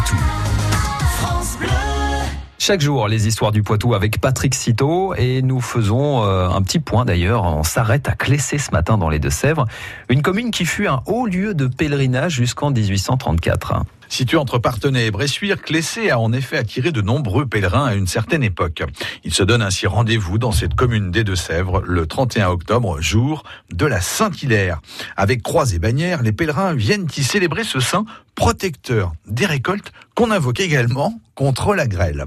Poitou. Chaque jour, les histoires du Poitou avec Patrick Citeau et nous faisons euh, un petit point d'ailleurs. On s'arrête à Clessé ce matin dans les Deux-Sèvres, une commune qui fut un haut lieu de pèlerinage jusqu'en 1834. Situé entre Partenay et Bressuire, Clessé a en effet attiré de nombreux pèlerins à une certaine époque. Il se donne ainsi rendez-vous dans cette commune des Deux-Sèvres le 31 octobre, jour de la Saint-Hilaire. Avec croix et bannières, les pèlerins viennent y célébrer ce saint protecteur des récoltes qu'on invoque également contre la grêle.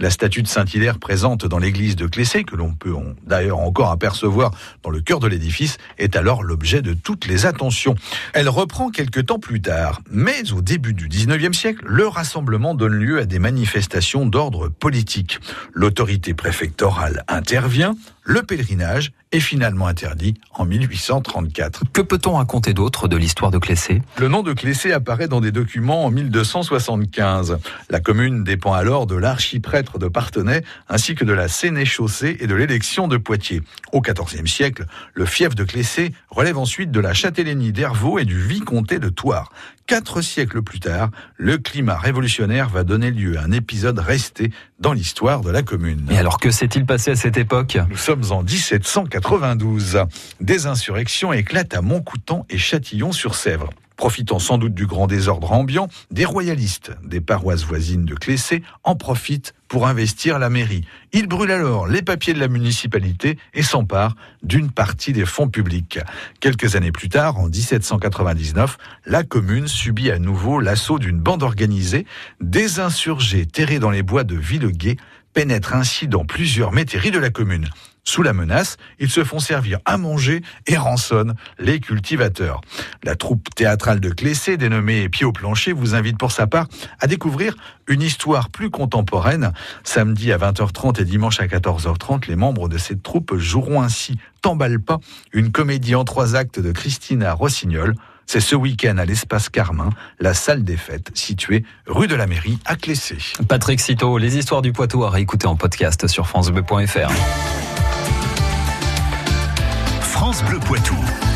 La statue de Saint-Hilaire présente dans l'église de Clessé, que l'on peut d'ailleurs encore apercevoir dans le cœur de l'édifice, est alors l'objet de toutes les attentions. Elle reprend quelques temps plus tard, mais au début du 19e siècle, le rassemblement donne lieu à des manifestations d'ordre politique. L'autorité préfectorale intervient, le pèlerinage est finalement interdit en 1834. Que peut-on raconter d'autre de l'histoire de Clessé Le nom de Clessé apparaît dans des documents en 1275. La commune dépend alors de l'archiprêtre de Partenay ainsi que de la sénéchaussée et de l'élection de Poitiers. Au XIVe siècle, le fief de Clessé relève ensuite de la châtellenie d'Hervaux et du vicomté de Thouars. Quatre siècles plus tard, le climat révolutionnaire va donner lieu à un épisode resté dans l'histoire de la commune. Et alors que s'est-il passé à cette époque? Nous sommes en 1792. Des insurrections éclatent à Montcoutan et Châtillon-sur-Sèvre. Profitant sans doute du grand désordre ambiant, des royalistes des paroisses voisines de Clessé en profitent pour investir la mairie. Ils brûlent alors les papiers de la municipalité et s'emparent d'une partie des fonds publics. Quelques années plus tard, en 1799, la commune subit à nouveau l'assaut d'une bande organisée. Des insurgés terrés dans les bois de Villeguet pénètrent ainsi dans plusieurs métairies de la commune. Sous la menace, ils se font servir à manger et rançonnent les cultivateurs. La troupe théâtrale de Clessé, dénommée Pied au plancher, vous invite pour sa part à découvrir une histoire plus contemporaine. Samedi à 20h30 et dimanche à 14h30, les membres de cette troupe joueront ainsi T'emballe pas, une comédie en trois actes de Christina Rossignol. C'est ce week-end à l'espace Carmin, la salle des fêtes située rue de la Mairie à Clessé. Patrick Citeau, les histoires du Poitou à réécouter en podcast sur francebleu.fr. Bleu Poitou.